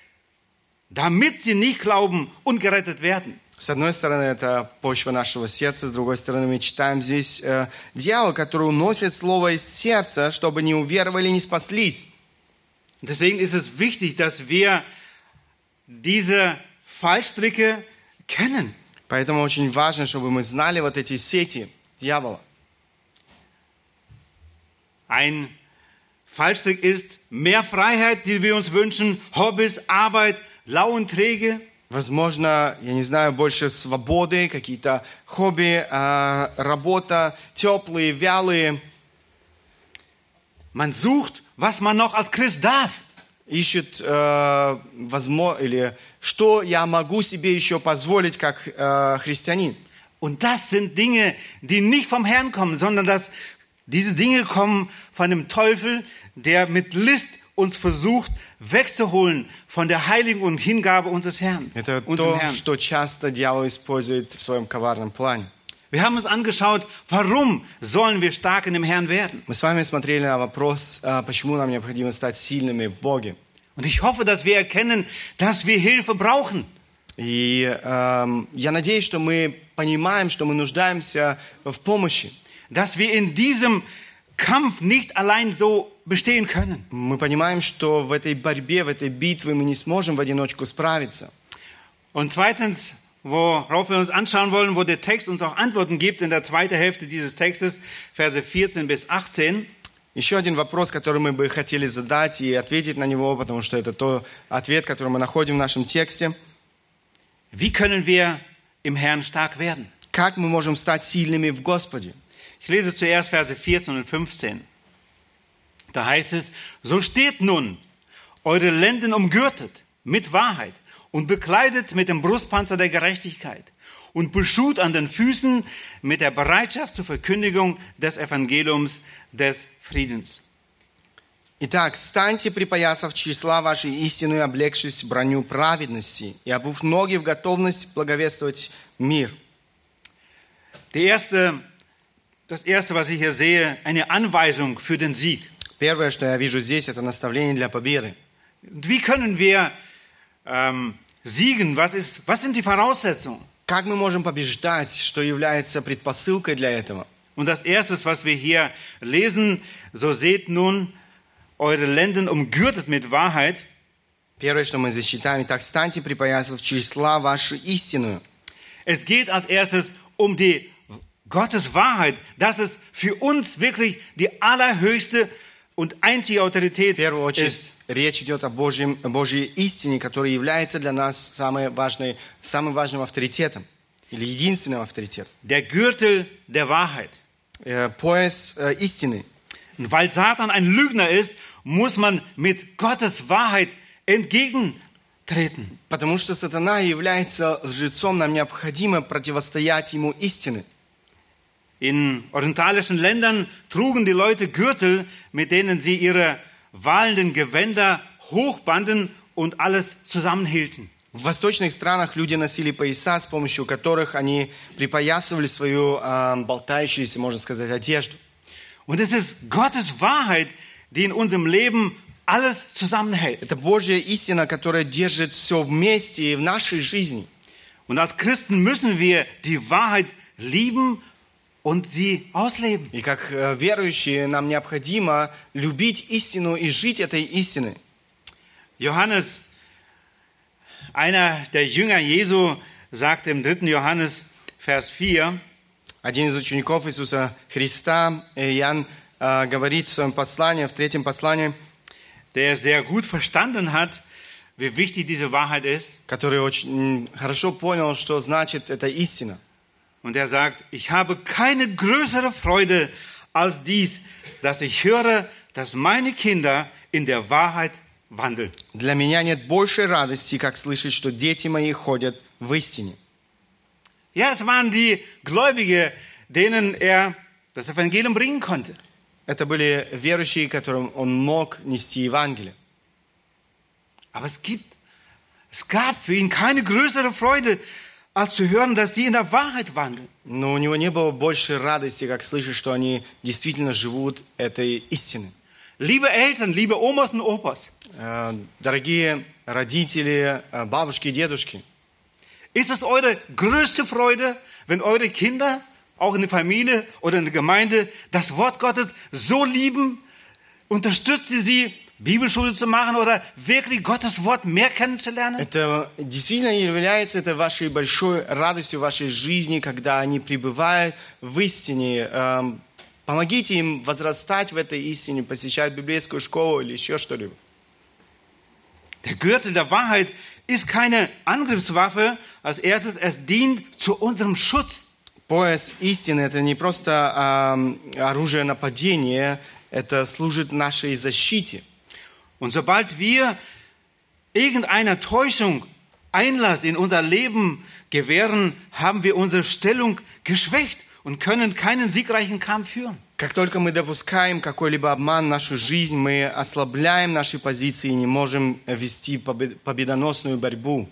Speaker 1: damit sie nicht glauben und gerettet werden.
Speaker 2: С одной стороны, это почва нашего сердца, с другой стороны, мы читаем здесь э, дьявол, который уносит слово из сердца, чтобы не уверовали не спаслись.
Speaker 1: Deswegen ist es wichtig, dass wir diese Fallstricke kennen.
Speaker 2: Поэтому очень важно, чтобы мы знали вот эти сети дьявола.
Speaker 1: Ein Fallstrick ist mehr Freiheit, die wir uns wünschen, Hobbys, Arbeit, Lauenträge.
Speaker 2: Возможно, я не знаю, больше свободы, какие-то хобби, а, работа, теплые, вялые.
Speaker 1: Man sucht, was man noch als Christ darf.
Speaker 2: ищут, э, возможно, или что я могу себе еще позволить как э, христианин.
Speaker 1: Und das sind Dinge, die nicht vom Herrn kommen, sondern dass diese Dinge kommen von dem Teufel, der mit List uns versucht wegzuholen von der Heiligung und Hingabe unseres Herrn.
Speaker 2: Это
Speaker 1: unserem
Speaker 2: то,
Speaker 1: Herrn.
Speaker 2: что часто дьявол использует в своем коварном плане.
Speaker 1: Wir haben uns angeschaut, warum sollen wir stark in dem Herrn werden?
Speaker 2: Мы с вами смотрели на вопрос, э, почему нам необходимо стать сильными в Боге.
Speaker 1: Und ich hoffe, dass wir erkennen, dass wir Hilfe brauchen.
Speaker 2: И эм, я надеюсь, что мы понимаем, что мы нуждаемся в помощи.
Speaker 1: Dass wir in diesem Kampf nicht allein so bestehen können.
Speaker 2: Мы понимаем, что в этой борьбе, в этой битве мы не сможем в одиночку справиться.
Speaker 1: Und zweitens, worauf wir uns anschauen wollen, wo der Text uns auch Antworten gibt in der zweiten Hälfte dieses Textes, Verse 14 bis 18.
Speaker 2: Еще один вопрос, который мы бы хотели задать и ответить на него, потому что это то ответ, который мы находим в нашем тексте.
Speaker 1: Wie können wir im Herrn stark werden?
Speaker 2: Как мы можем стать сильными в Господе?
Speaker 1: Ich lese zuerst Verse 14 und 15. Da heißt es, so steht nun, eure Lenden umgürtet mit Wahrheit und bekleidet mit dem Brustpanzer der Gerechtigkeit und beschut an den Füßen mit der Bereitschaft zur Verkündigung des Evangeliums des Friedens.
Speaker 2: Итак, станьте, припоясав числа вашей истину и облегшись в броню праведности, и обув ноги в готовность благовествовать мир.
Speaker 1: Die erste, das erste, was ich hier sehe, eine Anweisung für den Sieg.
Speaker 2: Первое, что я вижу здесь, это наставление для победы.
Speaker 1: Und Wie können wir ähm, siegen? Was, ist, was sind die Voraussetzungen?
Speaker 2: Как мы можем побеждать, что является предпосылкой для этого?
Speaker 1: Und das Erste, was wir hier lesen, so seht nun eure Lenden umgürtet mit Wahrheit.
Speaker 2: Первое, что мы здесь читаем, «Итак, станьте, припоясав числа вашу истинную».
Speaker 1: Es geht als erstes um die Gottes Wahrheit. Das ist für uns wirklich die allerhöchste und einzige
Speaker 2: В
Speaker 1: Autorität
Speaker 2: первую очередь
Speaker 1: ist.
Speaker 2: речь идет о, Божьем, о Божьей истине, которая является для нас самой важной, самым важным авторитетом или единственным авторитетом.
Speaker 1: Der Gürtel der Wahrheit.
Speaker 2: Э, Пояс э, истины.
Speaker 1: Und weil Satan ein Lügner ist, muss man mit Gottes Wahrheit entgegentreten.
Speaker 2: Потому что сатана является лжецом, нам необходимо противостоять ему истины.
Speaker 1: In orientalischen Ländern trugen die Leute Gürtel, mit denen sie ihre wallenden Gewänder hochbanden und alles zusammenhielten.
Speaker 2: В восточных странах люди носили пояса, с помощью которых они припоясывали свою э, болтающуюся, можно сказать, одежду.
Speaker 1: Und es ist Gottes Wahrheit, die in unserem Leben alles zusammenhält.
Speaker 2: Это Божья истина, которая держит все вместе и в нашей жизни.
Speaker 1: Und als Christen müssen wir die Wahrheit lieben und sie ausleben.
Speaker 2: И как э, верующие нам необходимо любить истину и жить этой истиной.
Speaker 1: Johannes, einer der Jünger Jesu, sagte im 3. Johannes, Vers 4,
Speaker 2: Один из учеников Иисуса Христа, э, Иоанн, э, говорит в своем послании, в третьем послании,
Speaker 1: der sehr gut verstanden hat, wie wichtig diese Wahrheit ist.
Speaker 2: который очень хорошо понял, что значит эта истина.
Speaker 1: Und er sagt, ich habe keine größere Freude als dies, dass ich höre, dass meine Kinder in der Wahrheit wandeln.
Speaker 2: Для меня нет большей радости, как слышать, что дети мои ходят в истине.
Speaker 1: Ja, es waren die Gläubige, denen er das Evangelium bringen konnte.
Speaker 2: Это были верующие, которым он мог нести Евангелие.
Speaker 1: Aber es gibt, es gab für ihn keine größere Freude, als zu hören, dass sie in der Wahrheit wandeln.
Speaker 2: Но у него не было большей радости, как слышать, что они действительно живут этой истиной.
Speaker 1: Liebe Eltern, liebe Omas und Opas,
Speaker 2: Э, Дорогие родители, э, бабушки и дедушки,
Speaker 1: ist es eure größte Freude, wenn eure Kinder, auch in der Familie oder in der Gemeinde, das Wort Gottes so lieben? Unterstützt ihr sie, Bibelschule zu machen oder wirklich Gottes Wort mehr kennenzulernen?
Speaker 2: это действительно является это вашей большой радостью вашей жизни, когда они пребывают в истине. Эм, Помогите им возрастать в этой истине, посещать библейскую школу или еще что-либо.
Speaker 1: Der Gürtel der Wahrheit ist keine Angriffswaffe. Als erstes, es dient zu unserem Schutz.
Speaker 2: Пояс истины – это не просто эм, оружие нападения, это служит нашей защите.
Speaker 1: Und sobald wir irgendeiner Täuschung Einlass in unser Leben gewähren, haben wir unsere Stellung geschwächt und können keinen siegreichen Kampf führen.
Speaker 2: Как только мы допускаем какой-либо обман в нашу жизнь, мы ослабляем наши позиции и не можем вести побед- победоносную борьбу.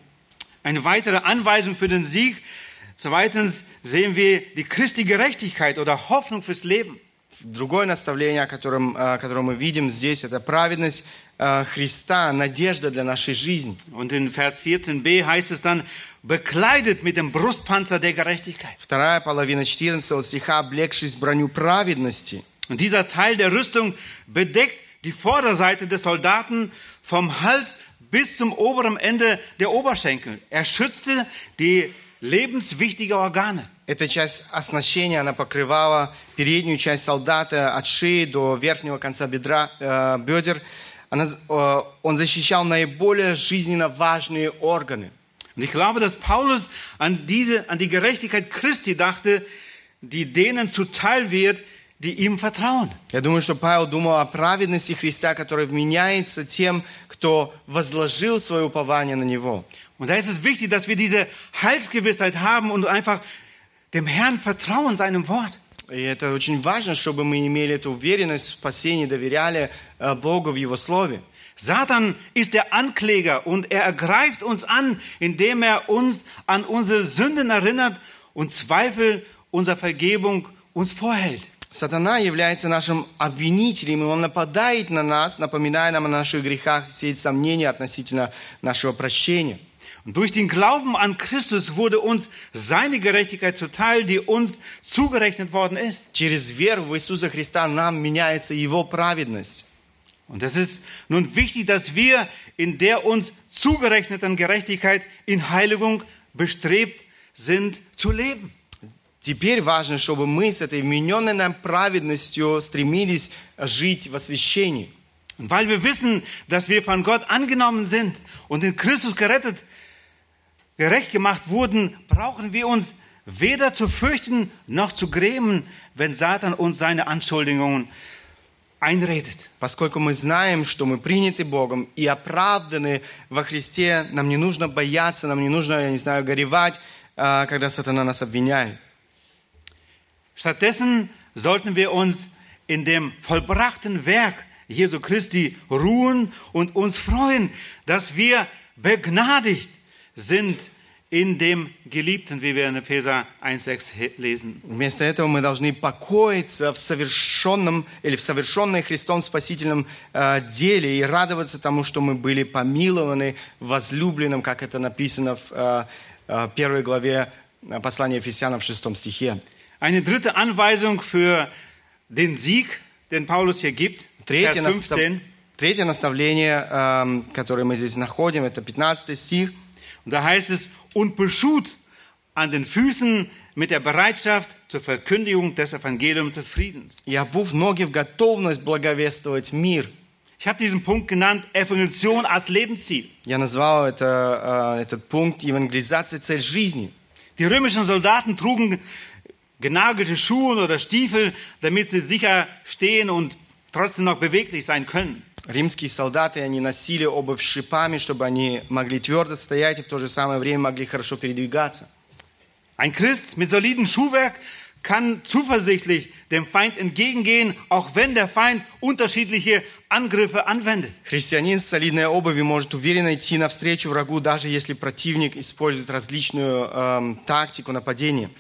Speaker 1: Eine weitere Anweisung für den Sieg. Zweitens sehen wir die Christi Gerechtigkeit oder Hoffnung fürs Leben.
Speaker 2: Другое наставление, о котором, э, которое мы видим здесь, это праведность э, Христа, надежда для нашей жизни.
Speaker 1: Und in Vers 14b heißt es dann, bekleidet mit dem Brustpanzer der Gerechtigkeit.
Speaker 2: Вторая половина 14 стиха, облегшись в броню праведности.
Speaker 1: Und dieser Teil der Rüstung bedeckt die Vorderseite des Soldaten vom Hals bis zum oberen Ende der Oberschenkel. Er schützte die lebenswichtigen Organe.
Speaker 2: Эта часть оснащения, она покрывала переднюю часть солдата от шеи до верхнего конца бедра, э, бедер. Она, э, он защищал наиболее жизненно важные органы.
Speaker 1: Und ich glaube, dass Paulus an diese, an die Gerechtigkeit Christi dachte, die denen zuteil wird, die ihm vertrauen.
Speaker 2: Я думаю, что Павел думал о праведности Христа, которая вменяется тем, кто возложил свое упование на Него.
Speaker 1: Und da ist es wichtig, dass wir diese Heilsgewissheit haben und einfach dem Herrn vertrauen, seinem Wort.
Speaker 2: И это очень важно, чтобы мы имели эту уверенность в спасении, доверяли э, Богу в Его Слове.
Speaker 1: Satan ist der Ankläger und er ergreift uns an, indem er uns an unsere Sünden erinnert und Zweifel unserer Vergebung uns vorhält.
Speaker 2: Сатана является нашим обвинителем, и он нападает на нас, напоминая нам о наших грехах, сеет сомнения относительно нашего прощения.
Speaker 1: Und durch den Glauben an Christus wurde uns seine Gerechtigkeit zuteil, die uns zugerechnet worden ist.
Speaker 2: Через веру в Иисуса Христа нам меняется Его праведность.
Speaker 1: Und es ist nun wichtig, dass wir in der uns zugerechneten Gerechtigkeit in Heiligung bestrebt sind zu leben.
Speaker 2: Теперь важно, чтобы мы с этой вмененной нам праведностью стремились жить в освящении.
Speaker 1: Und weil wir wissen, dass wir von Gott angenommen sind und in Christus gerettet, gerecht gemacht wurden, brauchen wir uns weder zu fürchten noch zu grämen, wenn Satan uns seine Anschuldigungen einredet.
Speaker 2: Поскольку мы знаем, что мы приняты Богом и оправданы во Христе, нам не нужно бояться, нам не нужно, я не знаю, горевать, а, когда сатана нас обвиняет.
Speaker 1: Stattdessen sollten wir uns in dem vollbrachten Werk Jesu Christi ruhen und uns freuen, dass wir begnadigt sind in dem Geliebten, wie wir in Epheser 1,6 he- lesen.
Speaker 2: Вместо этого мы должны покоиться в совершенном или в совершенной Христом спасительном э, деле и радоваться тому, что мы были помилованы возлюбленным, как это написано в э, э, первой главе э, послания Ефесянам в шестом стихе.
Speaker 1: Eine dritte Anweisung für den Sieg, den Paulus hier gibt, Vers
Speaker 2: Третье, настав-
Speaker 1: 15.
Speaker 2: Третье наставление, эм, которое мы здесь находим, это 15 стих.
Speaker 1: Und da heißt es, und beschut an den Füßen mit der Bereitschaft zur Verkündigung des Evangeliums des Friedens.
Speaker 2: «И обув ноги в готовность благовествовать мир».
Speaker 1: Ich habe diesen Punkt genannt, Evangelisation als Lebensziel.
Speaker 2: Я назвал это, э, этот пункт «Евангелизация – цель жизни».
Speaker 1: Die römischen Soldaten trugen genagelte Schuhe oder Stiefel, damit sie sicher stehen und trotzdem noch beweglich sein können.
Speaker 2: Римские солдаты, они носили обувь с шипами, чтобы они могли твердо стоять и в то же самое время могли хорошо передвигаться.
Speaker 1: Ein Christ mit solidem Schuhwerk kann zuversichtlich dem Feind entgegengehen, auch wenn der Feind unterschiedliche Angriffe anwendet.
Speaker 2: Христианин с солидной обувью может уверенно идти навстречу врагу, даже если противник использует различную эм, тактику нападения.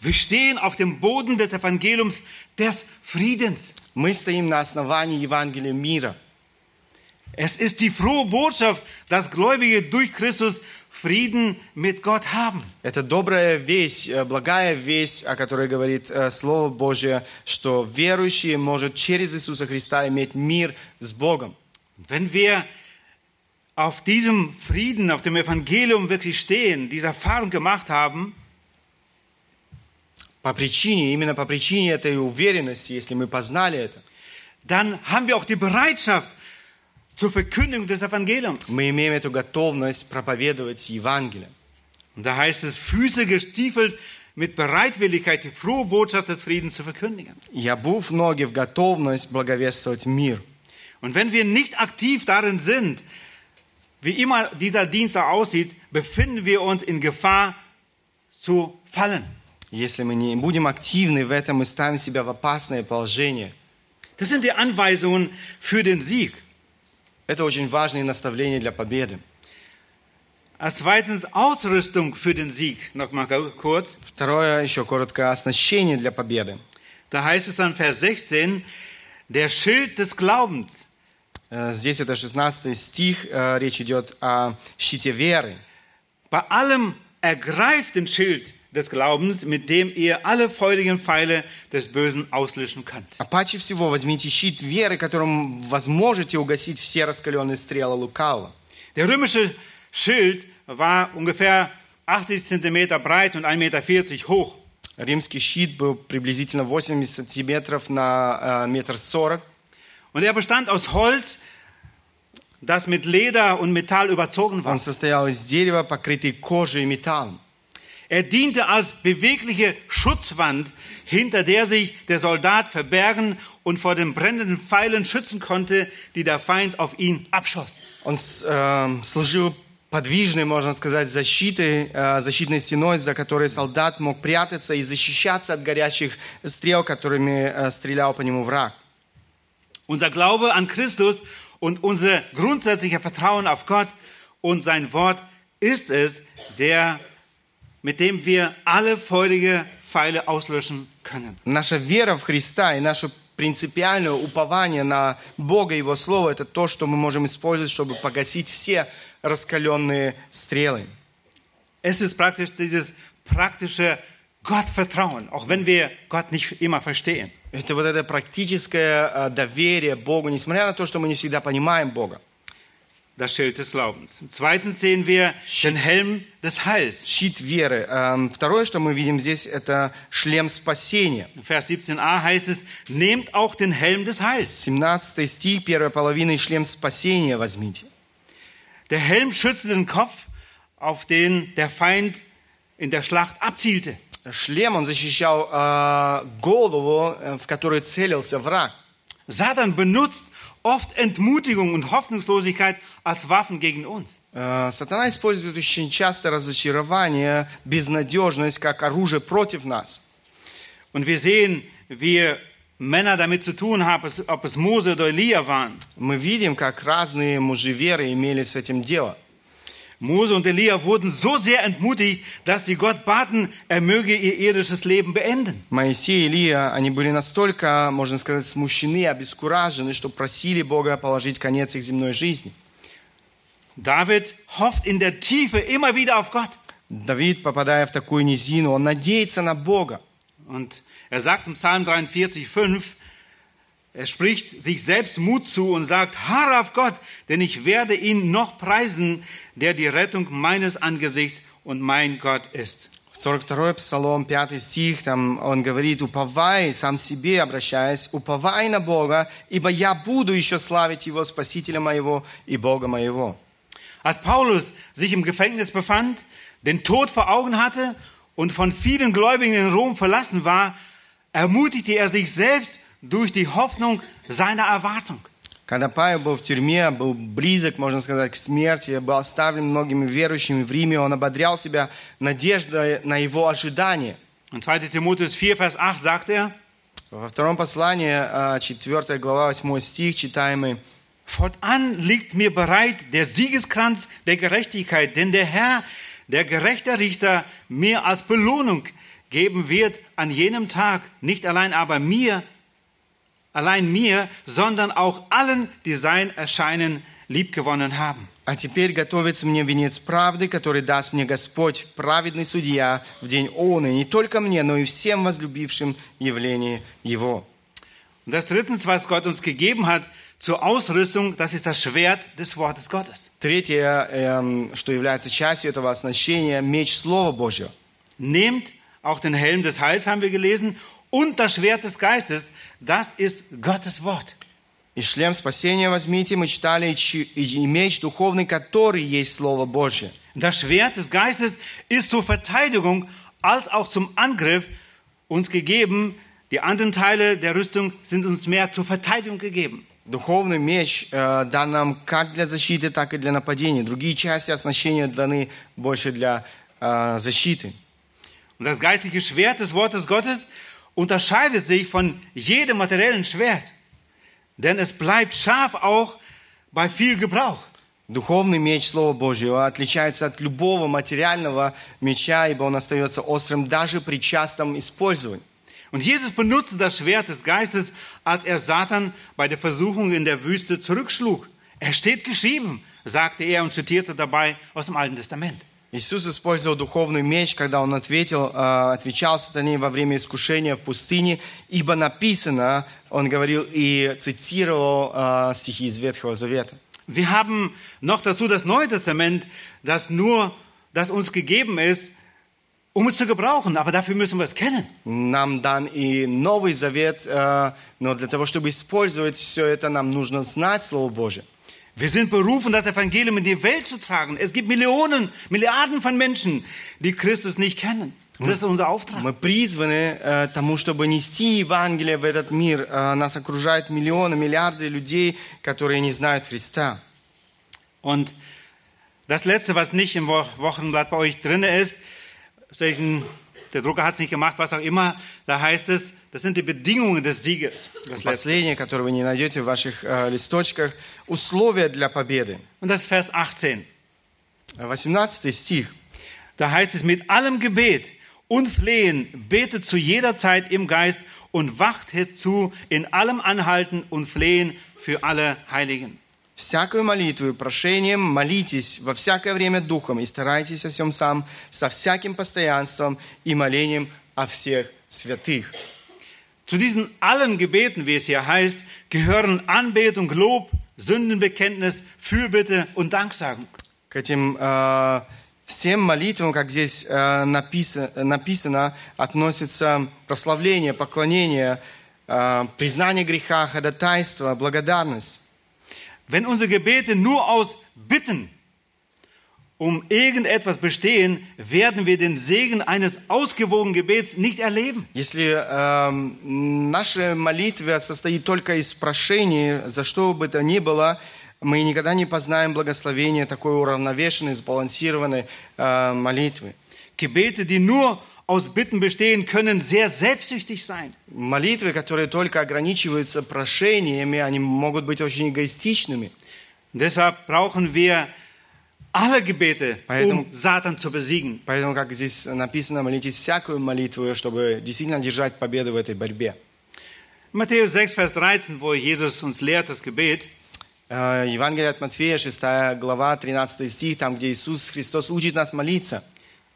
Speaker 1: Wir stehen auf dem Boden des Evangeliums des Friedens.
Speaker 2: Мы стоим на основании Евангелия мира.
Speaker 1: Es ist die frohe Botschaft, dass Gläubige durch Christus Frieden mit Gott haben.
Speaker 2: Это добрая весть, э, благая весть, о которой говорит э, Слово Божье, что верующий может через Иисуса Христа иметь мир с Богом.
Speaker 1: Wenn wir auf diesem Frieden, auf dem Evangelium wirklich stehen, diese Erfahrung gemacht haben,
Speaker 2: По причине, именно по причине этой уверенности, если мы познали это,
Speaker 1: dann haben wir auch die Bereitschaft zur Verkündigung des Evangeliums.
Speaker 2: мы имеем эту готовность проповедовать Евангелие.
Speaker 1: Und da heißt es, Füße gestiefelt mit Bereitwilligkeit die frohe Botschaft des Friedens zu verkündigen.
Speaker 2: И обув ноги в готовность благовествовать мир.
Speaker 1: Und wenn wir nicht aktiv darin sind, wie immer dieser Dienst auch aussieht, befinden wir uns in Gefahr zu fallen.
Speaker 2: Если мы не будем активны в этом, мы ставим себя в опасное положение.
Speaker 1: Das sind die Anweisungen für den Sieg.
Speaker 2: Это очень важные наставления для победы.
Speaker 1: Als zweitens Ausrüstung für den Sieg. Nochmal kurz.
Speaker 2: Второе, еще коротко, оснащение для победы.
Speaker 1: Da heißt es dann Vers 16, der Schild des Glaubens.
Speaker 2: Э, Здесь это 16 стих, э, речь идет о щите веры.
Speaker 1: Bei allem ergreift den Schild des Glaubens, mit dem ihr alle feurigen Pfeile des Bösen auslöschen könnt.
Speaker 2: А паче всего возьмите щит веры, которым возможете угасить все раскаленные стрелы лукавого.
Speaker 1: Der römische Schild war ungefähr 80 Zentimeter breit und 1,40 Meter hoch.
Speaker 2: Римский щит был приблизительно 80 сантиметров на э, метр сорок.
Speaker 1: Und er bestand aus Holz, das mit Leder und Metall überzogen war.
Speaker 2: Он состоял из дерева, покрытый кожей и металлом.
Speaker 1: Er diente als bewegliche Schutzwand, hinter der sich der Soldat verbergen und vor den brennenden Pfeilen schützen konnte, die der Feind auf ihn abschoss.
Speaker 2: Он с- э, служил подвижной, можно сказать, защитой, э, защитной стеной, за которой солдат мог прятаться и защищаться от горящих стрел, которыми э, стрелял по нему враг.
Speaker 1: Unser Glaube an Christus und unser grundsätzlicher Vertrauen auf Gott und sein Wort ist es, der, mit dem wir alle feurige Pfeile auslöschen können.
Speaker 2: Наша вера в Христа и наше принципиальное упование на Бога и Его Слово – это то, что мы можем использовать, чтобы погасить все раскаленные стрелы.
Speaker 1: Es ist praktisch dieses praktische Gottvertrauen, auch wenn wir Gott nicht immer verstehen.
Speaker 2: Это вот это практическое э, доверие Богу, несмотря на то, что мы не всегда понимаем Бога.
Speaker 1: Das Schild des Glaubens. Zweitens sehen wir den Helm des Heils.
Speaker 2: Щит веры. Эм, Второе, что мы видим здесь, это шлем спасения.
Speaker 1: In Vers 17a heißt es, nehmt auch den Helm des Heils.
Speaker 2: 17 стих, первая половина, и шлем спасения возьмите.
Speaker 1: Der Helm schützte den Kopf, auf den der Feind in der Schlacht abzielte.
Speaker 2: Шлем, он защищал э, голову, э, в которую целился враг.
Speaker 1: Satan benutzt oft Entmutigung und Hoffnungslosigkeit als Waffen gegen uns.
Speaker 2: Э, Сатана использует очень часто разочарование, безнадежность как оружие против нас.
Speaker 1: Und wir sehen, wie Männer damit zu tun haben, es- ob es Mose oder Elia waren.
Speaker 2: Мы видим, как разные мужеверы имели с этим дело.
Speaker 1: Mose und Elia wurden so sehr entmutigt, dass sie Gott baten, er möge ihr irdisches Leben beenden.
Speaker 2: Моисей и Илия, они были настолько, можно сказать, смущены, обескуражены, что просили Бога положить конец их земной жизни.
Speaker 1: David hofft in der Tiefe immer wieder auf Gott.
Speaker 2: Давид, попадая в такую низину, он надеется на Бога.
Speaker 1: Und er sagt im Psalm 43, 5, er spricht sich selbst Mut zu und sagt, harre auf Gott, denn ich werde ihn noch preisen, der die Rettung meines Angesichts und mein Gott ist.
Speaker 2: В 42 Псалом, 5 стих, там он говорит, «Уповай, сам себе обращаясь, уповай на Бога, ибо я буду еще славить Его, Спасителя моего и Бога моего».
Speaker 1: Als Paulus sich im Gefängnis befand, den Tod vor Augen hatte und von vielen Gläubigen in Rom verlassen war, ermutigte er sich selbst durch die Hoffnung seiner Erwartung.
Speaker 2: Когда Павел был в тюрьме, был близок, можно сказать, к смерти, был оставлен многими верующими в Риме, он ободрял себя надеждой на его ожидание.
Speaker 1: Und 2 Timotheus 4, Vers 8 sagt er,
Speaker 2: Во втором послании, 4 глава, 8 стих, читаемый,
Speaker 1: Fortan liegt mir bereit der Siegeskranz der Gerechtigkeit, den der Herr, der gerechte Richter, mir als Belohnung geben wird an jenem Tag, nicht allein aber mir, allein mir, sondern auch allen, die sein Erscheinen liebgewonnen haben.
Speaker 2: «А теперь готовится мне венец правды, который даст мне Господь, праведный судья, в день Он, и не только мне, но и всем возлюбившим явление Его».
Speaker 1: Und das drittens, was Gott uns gegeben hat zur Ausrüstung, das ist das Schwert des Wortes Gottes.
Speaker 2: Третье, эм, что является частью этого оснащения, меч Слова Божьего.
Speaker 1: Nehmt auch den Helm des Heils, haben wir gelesen, und das Schwert des Geistes, das ist Gottes Wort.
Speaker 2: И шлем спасения возьмите, мы читали, и, чи- и меч духовный, который есть Слово Божье.
Speaker 1: Das Schwert des Geistes ist zur Verteidigung als auch zum Angriff uns gegeben. Die anderen Teile der Rüstung sind uns mehr zur Verteidigung gegeben.
Speaker 2: Духовный меч э, дан нам как для защиты, так и для нападения. Другие части оснащения даны больше для э, защиты.
Speaker 1: Und das geistliche Schwert des Wortes Gottes unterscheidet sich von jedem materiellen Schwert. Denn es bleibt scharf auch bei viel Gebrauch.
Speaker 2: Духовный меч Слова Божьего отличается от любого материального меча, ибо он остается острым даже при частом использовании.
Speaker 1: Und Jesus benutzte das Schwert des Geistes, als er Satan bei der Versuchung in der Wüste zurückschlug. Er steht geschrieben, sagte er und zitierte dabei aus dem Alten Testament.
Speaker 2: Иисус использовал духовный меч, когда он ответил, э, отвечал сатане во время искушения в пустыне, ибо написано, он говорил и цитировал э, стихи из Ветхого Завета.
Speaker 1: Wir haben noch dazu das Neue Testament, das nur, das uns gegeben ist, um es zu gebrauchen, aber dafür müssen wir es kennen.
Speaker 2: Нам дан и Новый Завет, э, но для того, чтобы использовать все это, нам нужно знать Слово Божье.
Speaker 1: Wir sind berufen, das Evangelium in die Welt zu tragen. Es gibt Millionen, Milliarden von Menschen, die Christus nicht kennen. Das ist unser Auftrag.
Speaker 2: Мы призваны э, тому, чтобы нести Евангелие в этот мир. Э, нас окружают миллионы, миллиарды людей, которые не знают Христа.
Speaker 1: Und das Letzte, was nicht im Wo- Wochenblatt bei euch drin ist, solchen, der Drucker hat es nicht gemacht, was auch immer, da heißt es, das sind die Bedingungen des Sieges. Das Letzte.
Speaker 2: Последнее, которое вы не найдете в ваших э, листочках, условия для победы.
Speaker 1: Und das ist Vers 18.
Speaker 2: 18 стих.
Speaker 1: Da heißt es, mit allem Gebet und Flehen betet zu jeder Zeit im Geist und wacht herzu in allem Anhalten und Flehen für alle Heiligen.
Speaker 2: Всякую молитву и прошением молитесь во всякое время Духом и старайтесь о всем сам со всяким постоянством и молением о всех святых.
Speaker 1: Zu diesen allen Gebeten, wie es hier heißt, gehören Anbetung, Lob, Sündenbekenntnis, Fürbitte und Danksagung.
Speaker 2: К этим э, всем молитвам, как здесь э, написано, написано, относится прославление, поклонение, э, признание греха, ходатайство, благодарность.
Speaker 1: Wenn unsere Gebete nur aus Bitten um irgendetwas bestehen, werden wir den Segen eines ausgewogenen Gebets nicht erleben.
Speaker 2: Если э, наша молитва состоит только из прошений, за что бы то ни было, мы никогда не познаем благословения такой уравновешенной, сбалансированной э, молитвы.
Speaker 1: Gebete, die nur aus Bitten bestehen, können sehr selbstsüchtig sein.
Speaker 2: Молитвы, которые только ограничиваются прошениями, они могут быть очень эгоистичными.
Speaker 1: Deshalb brauchen wir alle Gebete,
Speaker 2: Поэтому-
Speaker 1: um Satan zu besiegen.
Speaker 2: Поэтому, как здесь написано, молитесь всякую молитву, чтобы действительно держать победу в этой борьбе.
Speaker 1: Matthäus 6, Vers 13, wo Jesus uns lehrt das Gebet,
Speaker 2: Э, Евангелие от Матфея, 6 глава, 13 стих, там, где Иисус Христос учит нас молиться.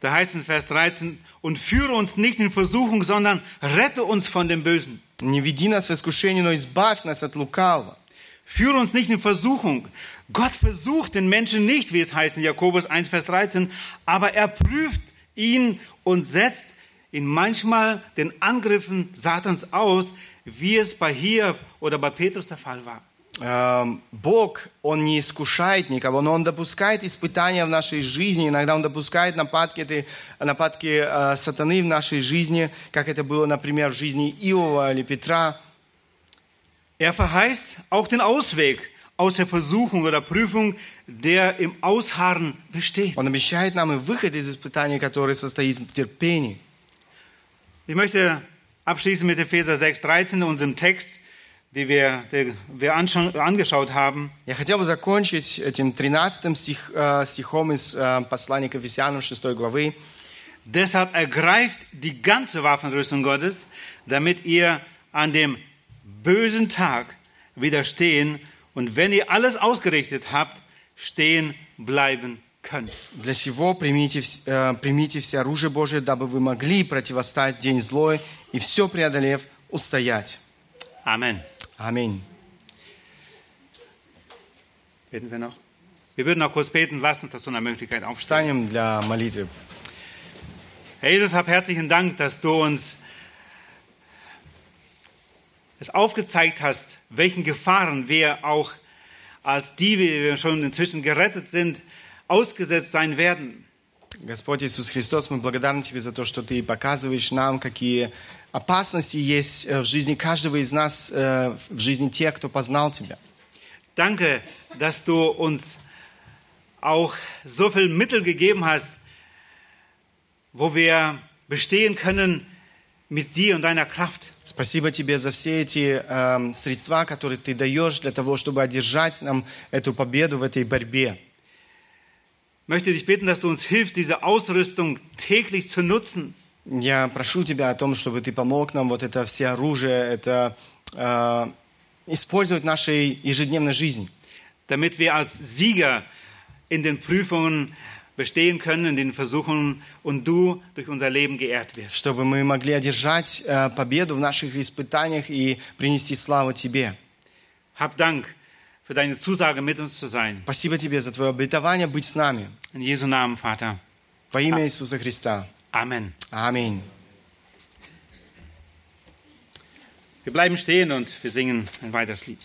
Speaker 1: da heißt in Vers 13, und führe uns nicht in Versuchung, sondern rette uns von dem Bösen.
Speaker 2: «Не веди нас в искушение, но избавь нас от лукавого».
Speaker 1: Führe uns nicht in Versuchung. Gott versucht den Menschen nicht, wie es heißt in Jakobus 1, Vers 13, aber er prüft ihn und setzt ihn manchmal den Angriffen Satans aus, wie es bei Hiob oder bei Petrus der Fall war.
Speaker 2: Эм, Бог, Он не искушает никого, но Он допускает испытания в нашей жизни. Иногда Он допускает нападки, этой- нападки э, сатаны в нашей жизни, как это было, например, в жизни Иова или Петра.
Speaker 1: Er verheißt auch den Ausweg aus der Versuchung oder Prüfung, der im Ausharren besteht.
Speaker 2: Он обещает нам и выход из испытаний, который состоит в терпении.
Speaker 1: Ich möchte abschließen mit Epheser 6, 13, unserem Text, den wir, den wir anscha- angeschaut haben.
Speaker 2: Я хотел бы закончить этим 13 стих, э, стихом из э, послания к Ефесянам 6 главы.
Speaker 1: Deshalb ergreift die ganze Waffenrüstung Gottes, damit ihr an dem bösen Tag widerstehen und wenn ihr alles ausgerichtet habt, stehen bleiben könnt.
Speaker 2: Для сего примите, вс- э, примите все оружие Божие, дабы вы могли противостать день злой и все преодолев устоять.
Speaker 1: Amen.
Speaker 2: Аминь.
Speaker 1: Beten wir noch? Wir würden noch kurz beten, lasst uns das zu einer Möglichkeit aufstehen.
Speaker 2: Встанем для молитвы.
Speaker 1: Herr Jesus, hab herzlichen Dank, dass du uns es aufgezeigt hast, welchen Gefahren wir auch als die, wie wir schon inzwischen gerettet sind, ausgesetzt sein werden.
Speaker 2: Господь Иисус Христос, мы благодарны Тебе за то, что Ты показываешь нам, какие опасности есть э, в жизни каждого из нас, э, в жизни тех, кто познал Тебя.
Speaker 1: Danke, dass du uns auch so viel Mittel gegeben hast, wo wir bestehen können mit dir und deiner Kraft.
Speaker 2: Спасибо Тебе за все эти эм, средства, которые Ты даешь для того, чтобы одержать нам эту победу в этой борьбе.
Speaker 1: Ich möchte dich bitten, dass du uns hilfst, diese Ausrüstung täglich zu nutzen.
Speaker 2: Я прошу Тебя о том, чтобы Ты помог нам вот это все оружие, это э, использовать в нашей ежедневной жизни,
Speaker 1: damit wir als Sieger in den Prüfungen bestehen können, in den Versuchungen und du durch unser Leben geehrt wirst.
Speaker 2: чтобы мы могли одержать э, победу в наших испытаниях и принести славу Тебе.
Speaker 1: Hab Dank für deine Zusage, mit uns zu sein.
Speaker 2: Спасибо Тебе за Твое обетование быть с нами.
Speaker 1: In Jesu Namen, Vater.
Speaker 2: Во имя Иисуса Христа.
Speaker 1: Amen.
Speaker 2: Аминь.
Speaker 1: Wir bleiben stehen und wir singen ein weiteres Lied.